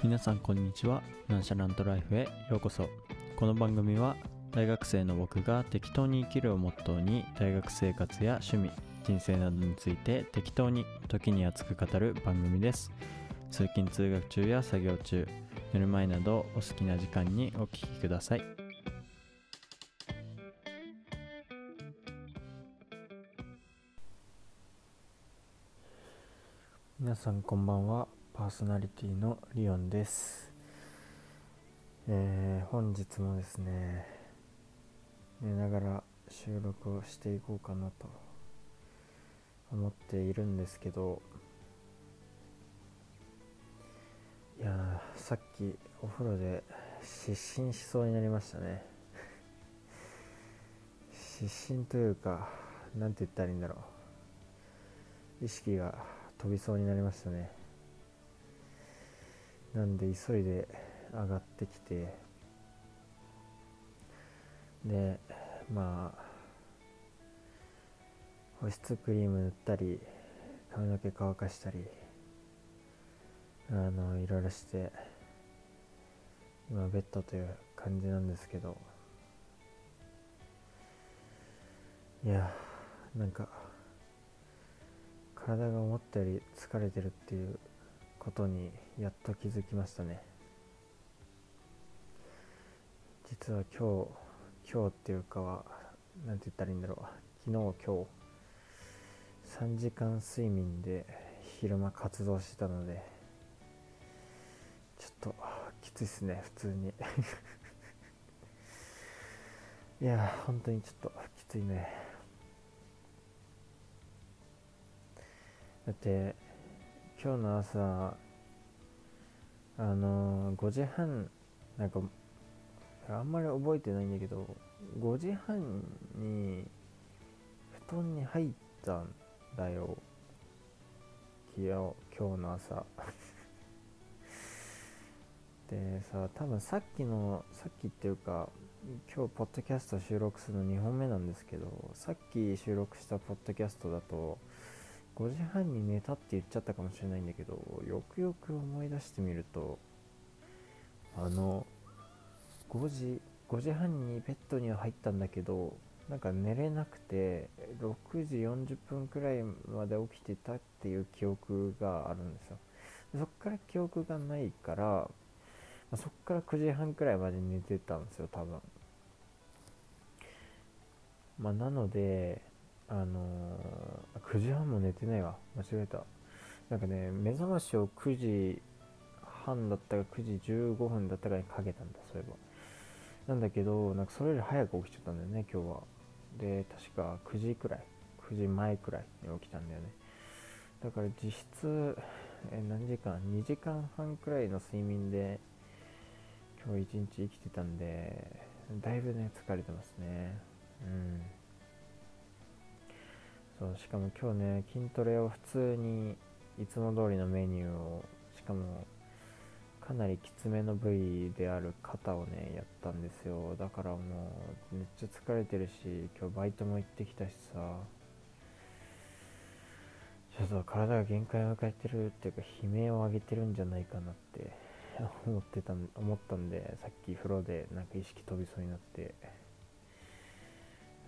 皆さんこんにちは。ナンシャラントライフへようこそこの番組は大学生の僕が適当に生きるをモットーに大学生活や趣味人生などについて適当に時に熱く語る番組です。通勤通学中や作業中寝る前などお好きな時間にお聞きください。皆さんこんばんは。パーソナリティのリオンです、えー本日もですね寝ながら収録をしていこうかなと思っているんですけどいやさっきお風呂で失神しそうになりましたね。失神というかなんて言ったらいいんだろう。意識が飛びそうになりましたね。なんで急いで上がってきて。でまあ保湿クリーム塗ったり髪の毛乾かしたりあのいろいろして今ベッドという感じなんですけど。いやなんか体が思ったより疲れてるっていうことにやっと気づきましたね。実は今日今日っていうかはなんて言ったらいいんだろう。昨日今日3時間睡眠で昼間活動してたのでちょっときついっすね普通に。いや本当にちょっときついね。だって今日の朝あのー5時半なんかあんまり覚えてないんだけど5時半に布団に入ったんだよ。昨日今日の朝。でさ多分さっきのさっきっていうか今日ポッドキャスト収録するの2本目なんですけどさっき収録したポッドキャストだと5時半に寝たって言っちゃったかもしれないんだけどよくよく思い出してみるとあの5時5時半にベッドには入ったんだけどなんか寝れなくて6時40分くらいまで起きてたっていう記憶があるんですよ。そっから記憶がないから、まそっから9時半くらいまで寝てたんですよ多分。まあなのであのー、9時半も寝てないわ。間違えた。なんかね目覚ましを9時半だったか9時15分だったかにかけたんだそういえば。なんだけどなんかそれより早く起きちゃったんだよね今日は。で確か9時くらい。9時前くらいに起きたんだよね。だから実質え何時間？2時間半くらいの睡眠で今日一日生きてたんでだいぶね疲れてますね。うん。そうしかも今日ね筋トレを普通にいつも通りのメニューをしかもかなりきつめの部位である肩をねやったんですよ。だからもうめっちゃ疲れてるし今日バイトも行ってきたしさ。ちょっと体が限界を迎えてるっていうか悲鳴を上げてるんじゃないかなって思ってた思ったんでさっき風呂でなんか意識飛びそうになって。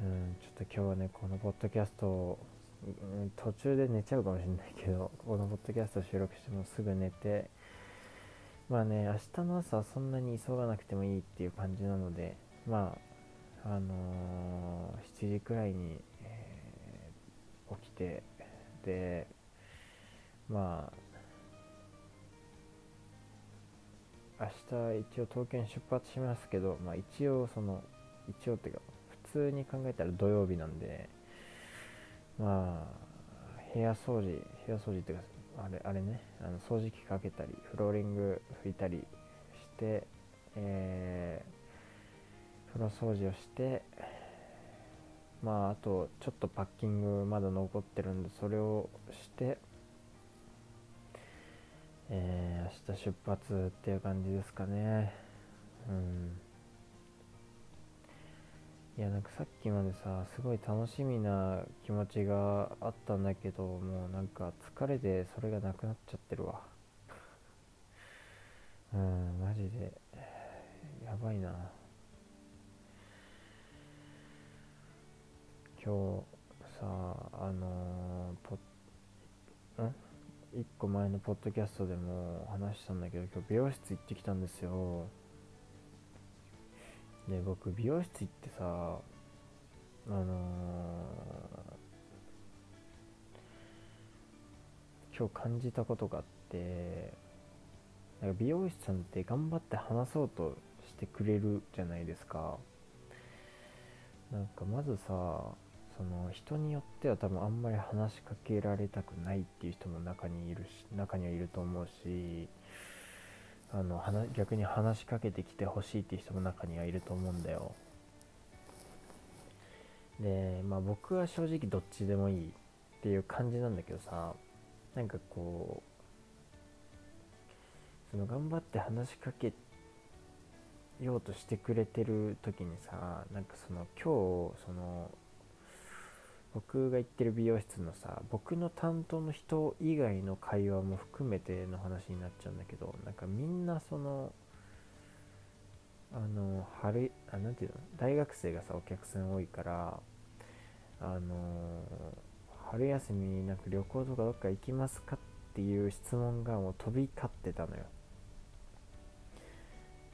うんちょっと今日はねこのポッドキャストを途中で寝ちゃうかもしれないけどこのポッドキャスト収録してもすぐ寝てまあね明日の朝はそんなに急がなくてもいいっていう感じなのでまああのー7時くらいに、えー起きてでまあ明日一応東京に出発しますけど、まあ、一応その一応っていうか通に考えたら土曜日なんでまあ部屋掃除部屋掃除っていうかあれあれねあの掃除機かけたりフローリング拭いたりして、えー風呂掃除をしてまああとちょっとパッキングまだ残ってるんでそれをしてえー明日出発っていう感じですかね。うん。いやなんかさっきまでさすごい楽しみな気持ちがあったんだけどもうなんか疲れてそれがなくなっちゃってるわ。うんマジで。やばいな。今日さあのー、ポん？1個前のポッドキャストでも話したんだけど今日美容室行ってきたんですよ。で僕美容室行ってさあのー、今日感じたことがあってなんか美容師さんって頑張って話そうとしてくれるじゃないですか。なんかまずさその人によっては多分あんまり話しかけられたくないっていう人も中にいるし中にはいると思うしあの逆に話しかけてきてほしいっていう人も中にはいると思うんだよ。でまあ僕は正直どっちでもいいっていう感じなんだけどさなんかこうその頑張って話しかけようとしてくれてる時にさなんかその今日その僕が行ってる美容室のさ僕の担当の人以外の会話も含めての話になっちゃうんだけどなんかみんなそのあの春あなんていうの大学生がさお客さん多いからあの春休みなんか旅行とかどっか行きますかっていう質問がもう飛び交ってたのよ。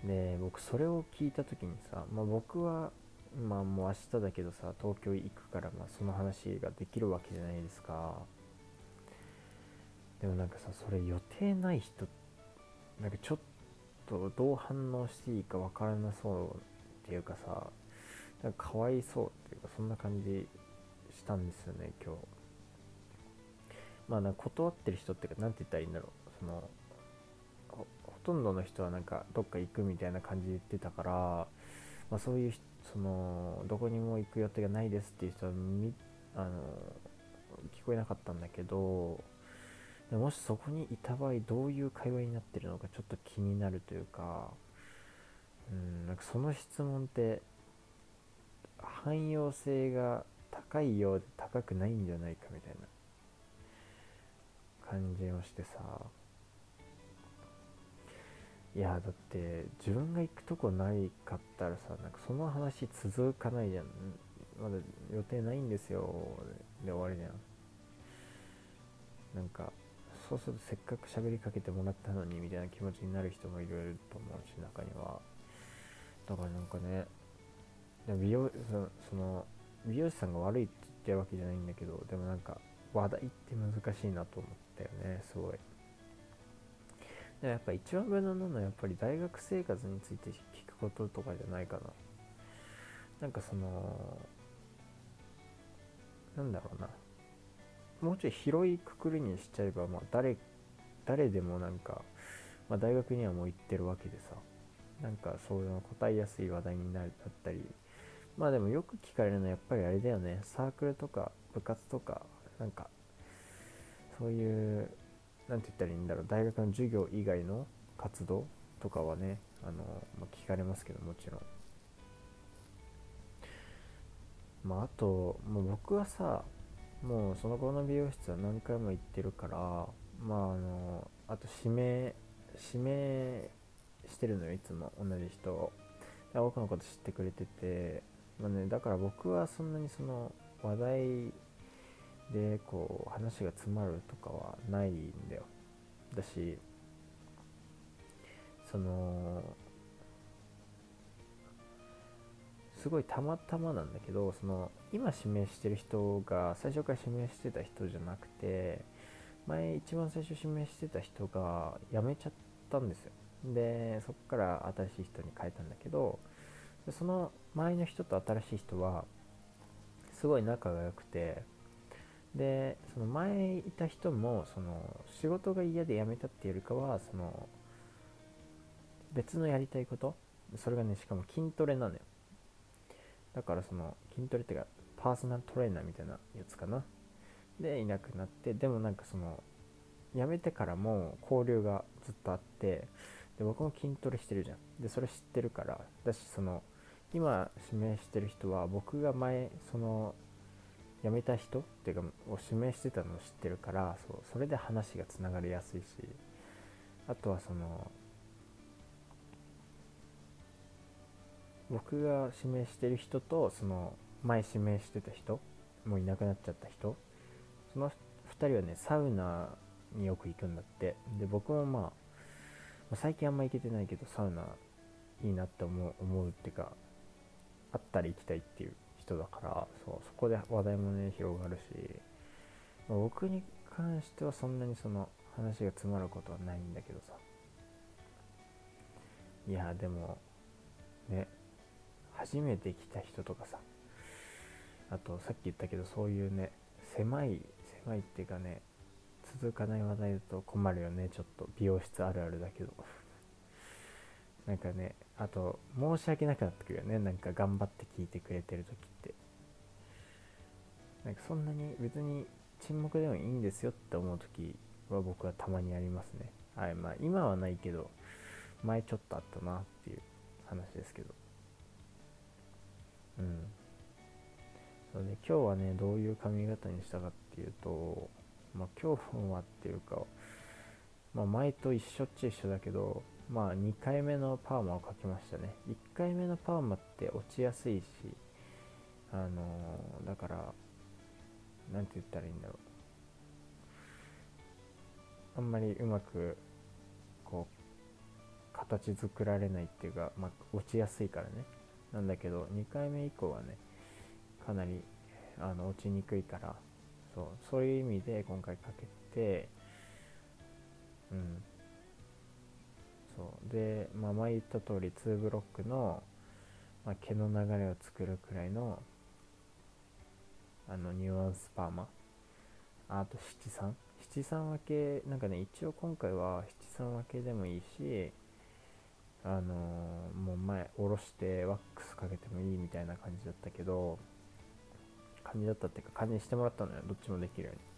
で僕それを聞いた時にさ、まあ、僕はまあもう明日だけどさ東京行くからまあその話ができるわけじゃないですか。でもなんかさそれ予定ない人なんかちょっとどう反応していいかわからなそうっていうかさなんかかわいそうっていうかそんな感じしたんですよね今日。まあな断ってる人っていうか何て言ったらいいんだろう。そのほとんどの人はなんかどっか行くみたいな感じで言ってたから、まあ、そういう人そのどこにも行く予定がないですっていう人はみあの聞こえなかったんだけどもしそこにいた場合どういう会話になってるのかちょっと気になるというかうんなんかその質問って汎用性が高いようで高くないんじゃないかみたいな感じをしてさ。いやだって自分が行くとこないかったらさなんかその話続かないじゃん。まだ予定ないんですよ。で終わりじゃん。なんかそうするとせっかく喋りかけてもらったのにみたいな気持ちになる人もいると思うし中には。だからなんかね美容その美容師さんが悪いって言ってるわけじゃないんだけどでもなんか話題って難しいなと思ったよねすごい。でもやっぱ一番無難なのはやっぱり大学生活について聞くこととかじゃないかな。なんかそのなんだろうな。もうちょい広いくくりにしちゃえば、まあ誰、誰でもなんか、まあ、大学にはもう行ってるわけでさ。なんかそういうの答えやすい話題になったり。まあでもよく聞かれるのはやっぱりあれだよね。サークルとか部活とかなんかそういう何て言ったらいいんだろう。大学の授業以外の活動とかはねあの、まあ、聞かれますけどもちろん。まああともう僕はさもうその後の美容室は何回も行ってるからまああのあと指名指名してるのよいつも。同じ人を。僕のこと知ってくれてて、まあね、だから僕はそんなにその話題でこう話が詰まるとかはないんだよ。だしそのすごいたまたまなんだけどその今指名してる人が最初から指名してた人じゃなくて前一番最初指名してた人が辞めちゃったんですよ。でそこから新しい人に変えたんだけどその前の人と新しい人はすごい仲が良くてでその前いた人もその仕事が嫌で辞めたっていうよりかはその別のやりたいこと？それがねしかも筋トレなのよ。だからその筋トレっていうかパーソナルトレーナーみたいなやつかな。でいなくなってでもなんかその辞めてからも交流がずっとあってで僕も筋トレしてるじゃん。でそれ知ってるからだしその今指名してる人は僕が前その辞めた人っていうかを指名してたのを知ってるからそうそれで話がつながりやすいしあとはその僕が指名してる人とその前指名してた人もういなくなっちゃった人その2人はねサウナによく行くんだって。で僕もまあ最近あんま行けてないけどサウナいいなって思う思うっていうかあったら行きたいっていう。人だからそうそこで話題もね広がるし、まあ僕に関してはそんなにその話が詰まることはないんだけどさ。いやでもね初めて来た人とかさあとさっき言ったけどそういうね狭い狭いっていうかね続かない話題だと困るよねちょっと。美容室あるあるだけど。なんかねあと申し訳なくなってくるよね。なんか頑張って聞いてくれてる時って。なんかそんなに別に沈黙でもいいんですよって思う時は僕はたまにありますね。はいまあ今はないけど前ちょっとあったなっていう話ですけど。うん。そうで今日はねどういう髪型にしたかっていうとまあ今日はっていうかまあ前と一緒っちゃ一緒だけどまあ2回目のパーマをかけましたね。1回目のパーマって落ちやすいしあのーだからなんて言ったらいいんだろう。あんまりうまくこう形作られないっていうか、まあ、落ちやすいからね。なんだけど2回目以降はねかなりあの落ちにくいからそうそういう意味で今回かけてうん。そう。で、まあ、前言った通り2ブロックの、まあ、毛の流れを作るくらいのあのニュアンスパーマあと七三？七三分けなんかね一応今回は七三分けでもいいしあのーもう前下ろしてワックスかけてもいいみたいな感じだったけど感じだったっていうか感じにしてもらったのよどっちもできるように。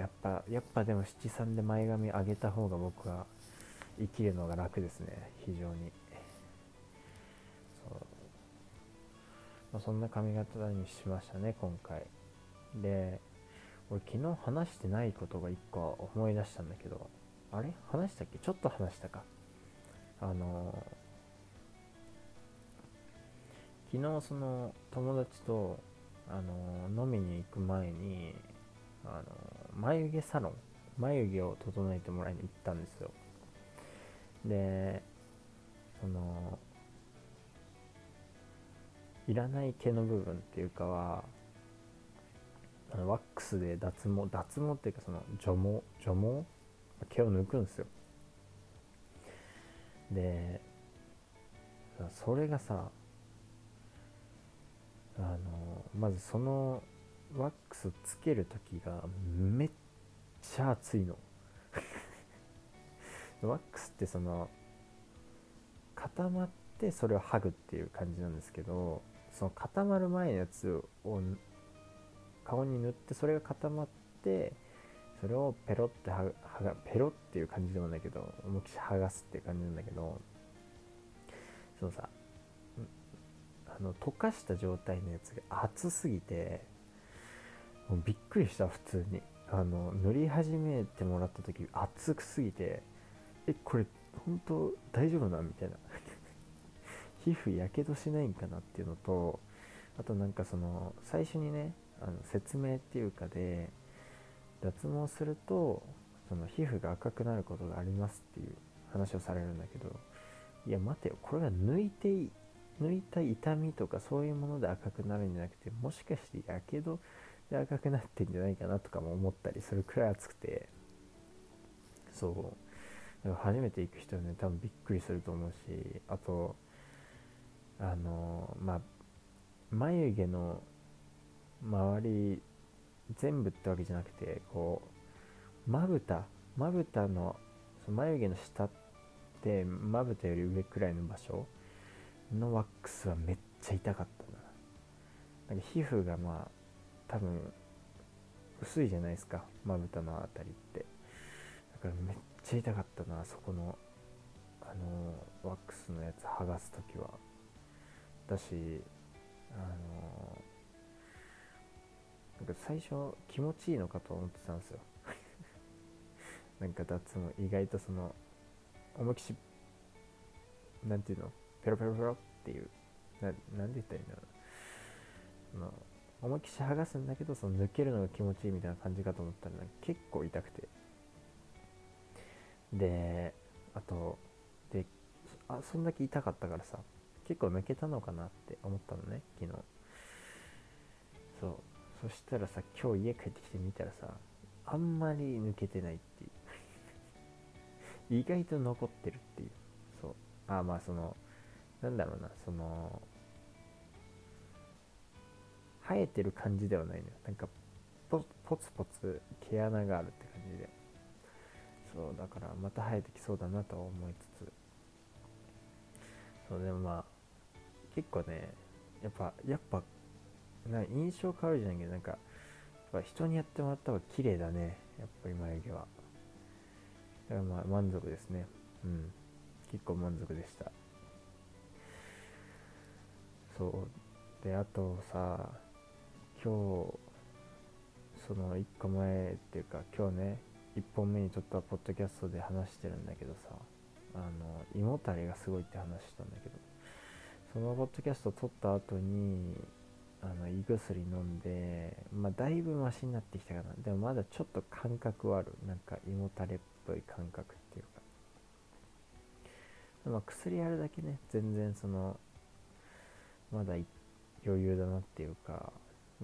やっぱやっぱでも七三で前髪上げた方が僕は生きるのが楽ですね。非常に。そう、まあ、そんな髪型にしましたね今回。で俺昨日話してないことが1個思い出したんだけどあれ？話したっけ？ちょっと話したか。あの昨日その友達とあの飲みに行く前にあの眉毛サロン眉毛を整えてもらいに行ったんですよ。でそのいらない毛の部分っていうかはあのワックスで脱毛脱毛っていうかその除毛除毛？毛を抜くんですよ。でそれがさあのまずそのワックスつける時がめっちゃ熱いの。ワックスってその固まってそれを剥ぐっていう感じなんですけどその固まる前のやつを顔に塗ってそれが固まってそれをペロってははがペロっていう感じでもないけど思いっきり剥がすっていう感じなんだけどそのさあの溶かした状態のやつが熱すぎてもうびっくりした普通に。あの塗り始めてもらった時熱くすぎてえこれ本当大丈夫なみたいな。皮膚やけどしないんかなっていうのとあとなんかその最初にねあの説明っていうかで脱毛するとその皮膚が赤くなることがありますっていう話をされるんだけどいや待てよこれが抜いてい抜いた痛みとかそういうもので赤くなるんじゃなくてもしかしてやけどで赤くなってんじゃないかなとかも思ったりするくらい熱くて。そう。初めて行く人はね多分びっくりすると思うしあとあのまあ眉毛の周り全部ってわけじゃなくてこうまぶたまぶたのその眉毛の下ってまぶたより上くらいの場所のワックスはめっちゃ痛かったな。なんか皮膚がまあ多分薄いじゃないですかまぶたのあたりって。だからめっちゃ痛かったなそこの。あのワックスのやつ剥がす時は。だしあのなんか最初気持ちいいのかと思ってたんですよ。なんか脱毛意外とその思いきしなんていうの？ペロペロペロっていうななんで言ったらいいんだろうな。思いっきし剥がすんだけどその抜けるのが気持ちいいみたいな感じかと思ったら結構痛くて。であとであそんだけ痛かったからさ結構抜けたのかなって思ったのね昨日。そう。そしたらさ今日家帰ってきてみたらさあんまり抜けてないっていう。意外と残ってるっていう。そう。あまあそのなんだろうなその生えてる感じではないのよ。なんかポポツポツ毛穴があるって感じで。そうだからまた生えてきそうだなと思いつつ。そうでもまあ結構ねやっぱやっぱな印象変わるじゃないけどなんかやっぱ人にやってもらった方が綺麗だね。やっぱり眉毛は。だからまあ満足ですね。うん。結構満足でした。そう。であとさ今日その1個前っていうか今日ね1本目に撮ったポッドキャストで話してるんだけどさあの胃もたれがすごいって話したんだけどそのポッドキャスト撮った後にあの胃薬飲んでまあだいぶマシになってきたかな。でもまだちょっと感覚はある。なんか胃もたれっぽい感覚っていうか。まあ薬あるだけね。全然そのまだ余裕だなっていうか。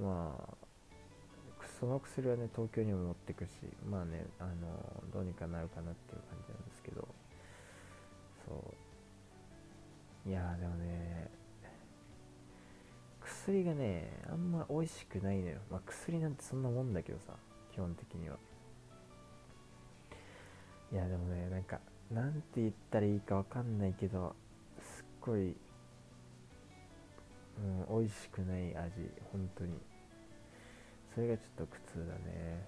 まあその薬はね東京にも持ってくしまあねあのどうにかなるかなっていう感じなんですけど。そう。いやでもね薬がねあんま美味しくないのよ。まあ薬なんてそんなもんだけどさ基本的には。いやでもねなんかなんて言ったらいいかわかんないけどすっごいうん、美味しくない味本当に。それがちょっと苦痛だね、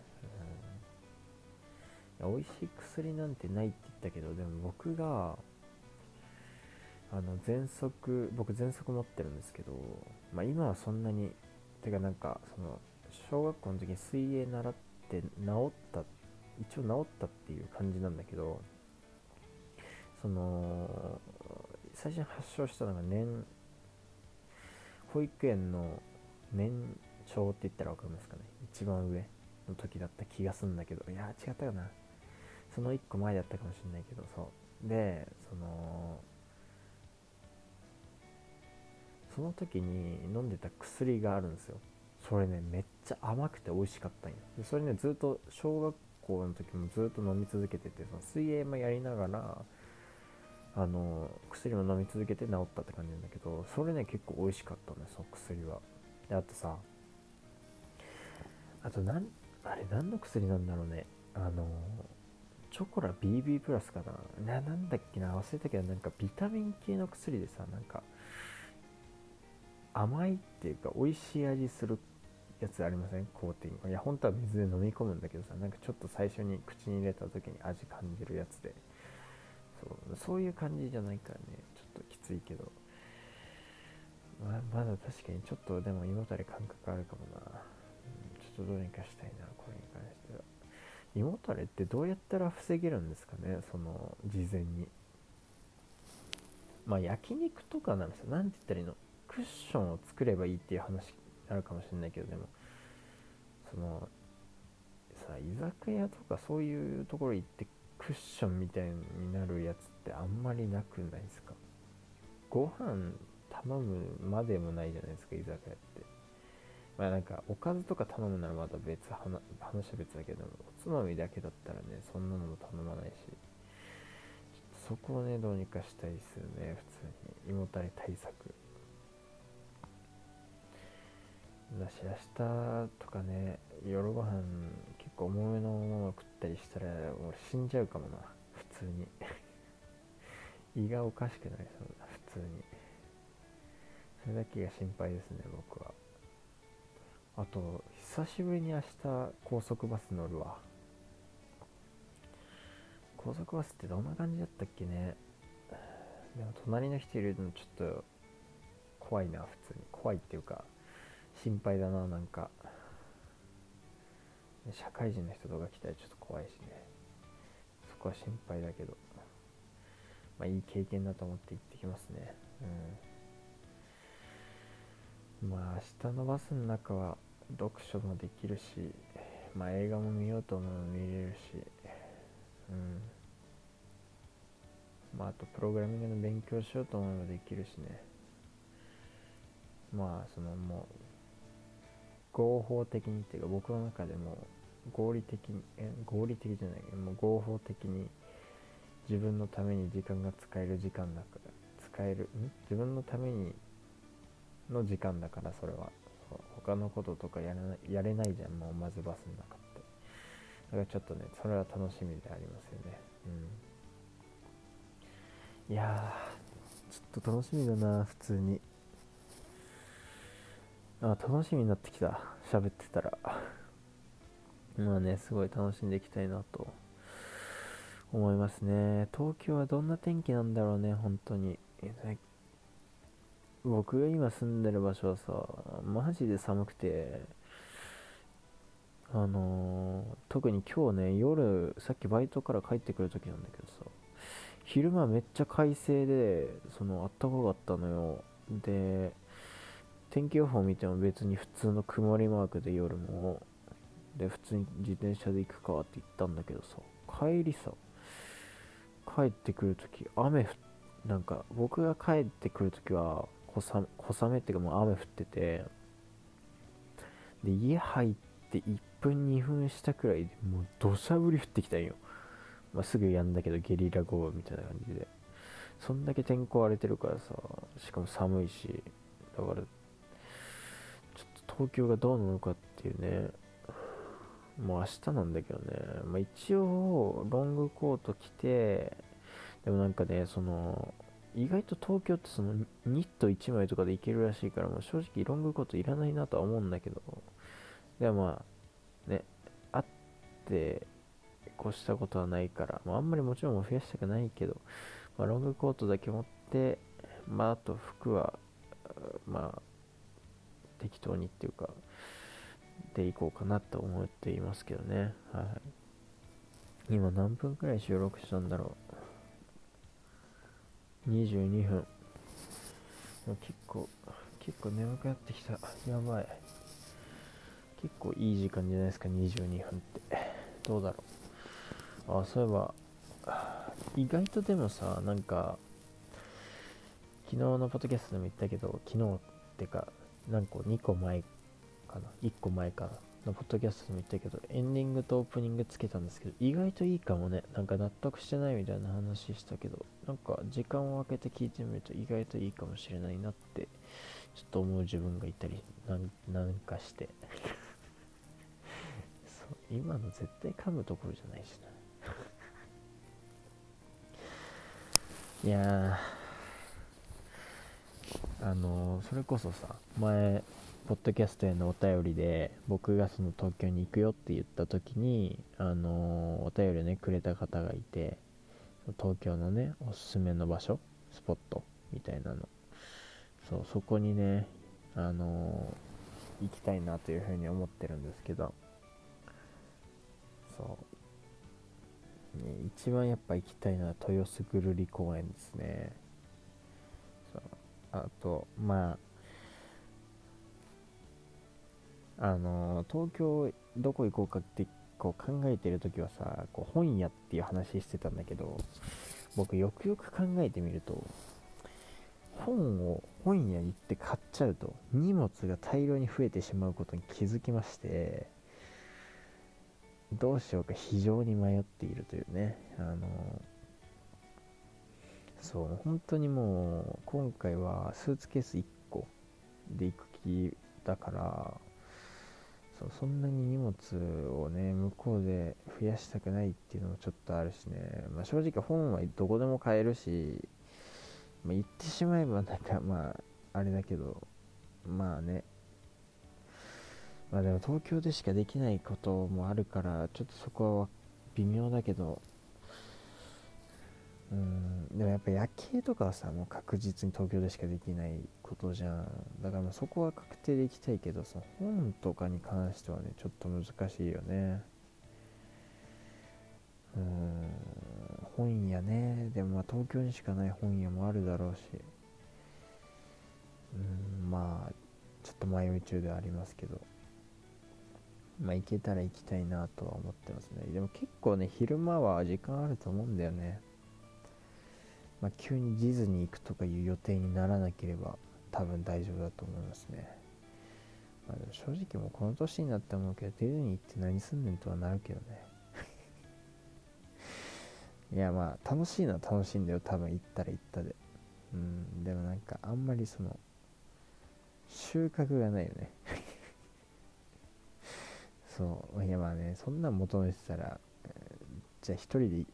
うん、美味しい薬なんてないって言ったけどでも僕があの喘息僕喘息持ってるんですけど、まあ、今はそんなにてかなんかその小学校の時に水泳習って治った一応治ったっていう感じなんだけどその最初に発症したのが年保育園の年長って言ったら分かりますかね？一番上の時だった気がするんだけど。いや違ったかな？その1個前だったかもしれないけど。そう。でそのその時に飲んでた薬があるんですよ。それねめっちゃ甘くて美味しかったんよ。でそれねずっと小学校の時もずっと飲み続けててその水泳もやりながらあの薬も飲み続けて治ったって感じなんだけどそれね結構美味しかったねその薬は。であとさあとなんあれ何の薬なんだろうね。あのチョコラ BB プラスかな。ななんだっけな。忘れたけどなんかビタミン系の薬でさなんか甘いっていうか美味しい味するやつありません？コーティング。いや本当は水で飲み込むんだけどさなんかちょっと最初に口に入れた時に味感じるやつで。そうそういう感じじゃないからね。ちょっときついけど。ままだ確かにちょっとでも胃もたれ感覚あるかもな、とどうにかしたいなこれに関しては。胃もたれってどうやったら防げるんですかねその事前に。まあ焼肉とかなんですよ。何て言ったらいいの？クッションを作ればいいっていう話あるかもしれないけどでも。そのさ居酒屋とかそういうところ行ってクッションみたいになるやつってあんまりなくないですか？ご飯頼むまでもないじゃないですか居酒屋って。まあなんかおかずとか頼むならまた別話は別だけどおつまみだけだったらねそんなのも頼まないしそこをねどうにかしたいですよね普通に。胃もたれ対策。だし明日とかね夜ご飯結構重めのものを食ったりしたら俺死んじゃうかもな。普通に。胃がおかしくなりそうだ普通に。それだけが心配ですね僕は。あと久しぶりに明日高速バス乗るわ。高速バスってどんな感じだったっけね。でも隣の人いるのちょっと怖いな普通に。怖いっていうか心配だななんか。社会人の人とか来たらちょっと怖いしね。そこは心配だけど。まあいい経験だと思って行ってきますね。うん。まあ明日のバスの中は読書もできるしまあ映画も見ようと思うの見れるしうん。まああとプログラミングの勉強しようと思えばできるしね。まあそのもう合法的にっていうか僕の中でも合理的にえ合理的じゃないけどもう合法的に自分のために時間が使える時間だから使えるん？自分のためにの時間だからそれは。他のこととかやれないやれないじゃん。もうまずバスの中って。だからちょっとねそれは楽しみでありますよね。うん。いやーちょっと楽しみだな普通に。あ楽しみになってきた。喋ってたら。まあねすごい楽しんでいきたいなと。思いますね。東京はどんな天気なんだろうね本当に。僕が今住んでる場所はさマジで寒くてあのー、特に今日ね夜さっきバイトから帰ってくる時なんだけどさ昼間めっちゃ快晴でそのあったかかったのよ。で天気予報見ても別に普通の曇りマークで夜も。で普通に自転車で行くかって言ったんだけどさ帰りさ帰ってくるとき雨なんか僕が帰ってくるときは小小雨っていうかもう雨降ってて。で家入って1分2分したくらいでもう土砂降り降ってきたんよ、まあ、すぐやんだけどゲリラ豪雨みたいな感じで。そんだけ天候荒れてるからさしかも寒いしだからちょっと東京がどうなのかっていうね、もう明日なんだけどね、まあ、一応、ロングコート着て、でもなんかね、その、意外と東京ってそのニット1枚とかでいけるらしいから、もう正直ロングコートいらないなとは思うんだけど、でもまあ、ね、あって越したことはないから、まあ、あんまりもちろん増やしたくないけど、まあ、ロングコートだけ持って、まあ、あと服は、まあ、適当にっていうか、でいこうかなと思っていますけどね。はい。今何分くらい収録したんだろう？22分。結構、結構眠くなってきた。やばい。結構いい時間じゃないですか、22分って。どうだろう。あ、そういえば、意外とでもさ、なんか、昨日のポッドキャストでも言ったけど、昨日ってか、何個 ?2 個前かな ?1 個前かなのポッドキャストでも言ったけど、エンディングとオープニングつけたんですけど、意外といいかもね。なんか納得してないみたいな話したけど、なんか時間を空けて聞いてみると意外といいかもしれないなって、ちょっと思う自分がいたり、なんなんかして そう、今の絶対噛むところじゃないしな。いやー、あのそれこそさ前ポッドキャストへのお便りで僕がその東京に行くよって言った時にあのお便りねくれた方がいて東京のねおすすめの場所スポットみたいなの。そうそこにねあの行きたいなというふうに思ってるんですけど。そう、ね、一番やっぱ行きたいのは豊洲ぐるり公園ですね。あとまああの東京どこ行こうかってこう考えてる時はさこう本屋っていう話してたんだけど僕よくよく考えてみると本を本屋行って買っちゃうと荷物が大量に増えてしまうことに気づきましてどうしようか非常に迷っているというね。あのそう本当にもう今回はスーツケース1個で行く気だからそうそんなに荷物をね向こうで増やしたくないっていうのもちょっとあるしね、まあ、正直本はどこでも買えるし、まあ、言ってしまえばなんかまああれだけどまあね。まあでも東京でしかできないこともあるからちょっとそこは微妙だけど。うん。でもやっぱ夜景とかはさもう確実に東京でしかできないことじゃん。だからそこは確定で行きたいけどさ本とかに関してはねちょっと難しいよね。うん。本屋ね。でもまあ東京にしかない本屋もあるだろうし。うんまあちょっと迷い中ではありますけど。まあ行けたら行きたいなとは思ってますね。でも結構ね昼間は時間あると思うんだよね。まあ急にディズニー行くとかいう予定にならなければ多分大丈夫だと思いますね、まあ、正直もうこの年になって思うけどディズニー行って何すんねんとはなるけどね。いやまあ楽しいのは楽しいんだよ。多分行ったら行ったで。うんでもなんかあんまりその収穫がないよね。そう。いやまあねそんなん求めてたら、じゃあ一人で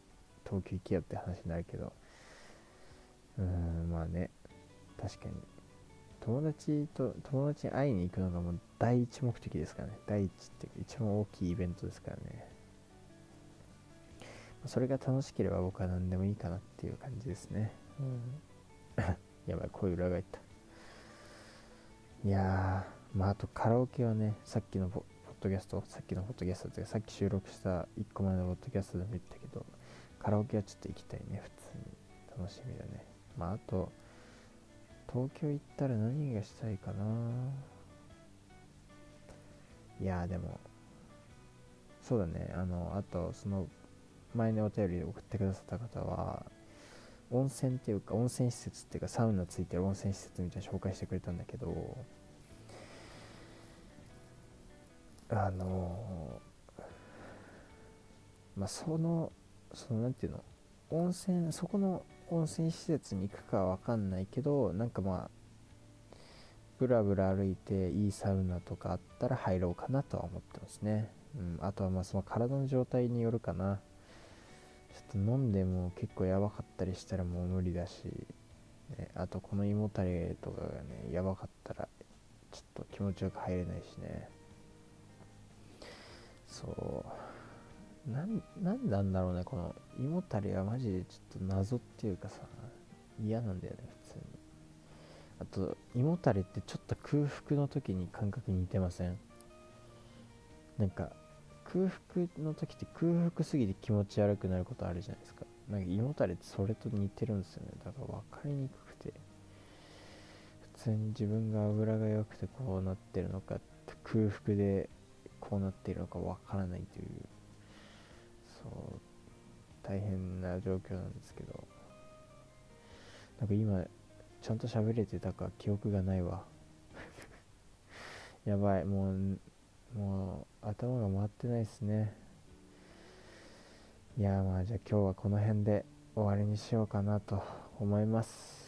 東京行けよって話になるけどうんまあね。確かに。友達と友達に会いに行くのがもう第一目的ですからね。第一って一番大きいイベントですからね。それが楽しければ僕は何でもいいかなっていう感じですね。うん。やばい声裏返った。いやーまああとカラオケはねさっきのポッドキャストさっきのポッドキャストってさっき収録した1個前のポッドキャストでも言ったけどカラオケはちょっと行きたいね普通に。楽しみだねまああと東京行ったら何がしたいかな。いやでもそうだね。あのあとその前にお便りで送ってくださった方は温泉っていうか温泉施設っていうかサウナついてる温泉施設みたいな紹介してくれたんだけどあのまあそのそのなんていうの？温泉そこの温泉施設に行くかは分かんないけどなんかまあブラブラ歩いていいサウナとかあったら入ろうかなとは思ってますね、うん、あとはまあその体の状態によるかな。ちょっと飲んでも結構やばかったりしたらもう無理だし、ね、あとこの胃もたれとかがねやばかったらちょっと気持ちよく入れないしね。そう。なんなんなんだろうねこの胃もたれはマジでちょっと謎っていうかさ嫌なんだよね普通に。あと胃もたれってちょっと空腹の時に感覚似てません？なんか空腹の時って空腹すぎて気持ち悪くなることあるじゃないですか。なんか胃もたれってそれと似てるんですよね。だから分かりにくくて。普通に自分が油が弱くてこうなってるのか空腹でこうなってるのか分からないという。そう。大変な状況なんですけど。なんか今ちゃんと喋れてたか記憶がないわ。やばい。もうもう頭が回ってないっすね。いやまあじゃあ今日はこの辺で終わりにしようかなと思います。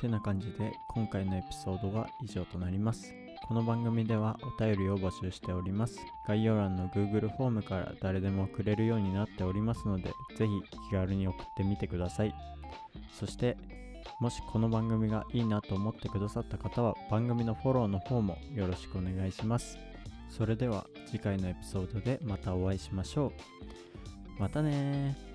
てな感じで今回のエピソードは以上となります。この番組ではお便りを募集しております。概要欄の Google フォームから誰でも送れるようになっておりますのでぜひ気軽に送ってみてください。そしてもしこの番組がいいなと思ってくださった方は番組のフォローの方もよろしくお願いします。それでは次回のエピソードでまたお会いしましょう。またね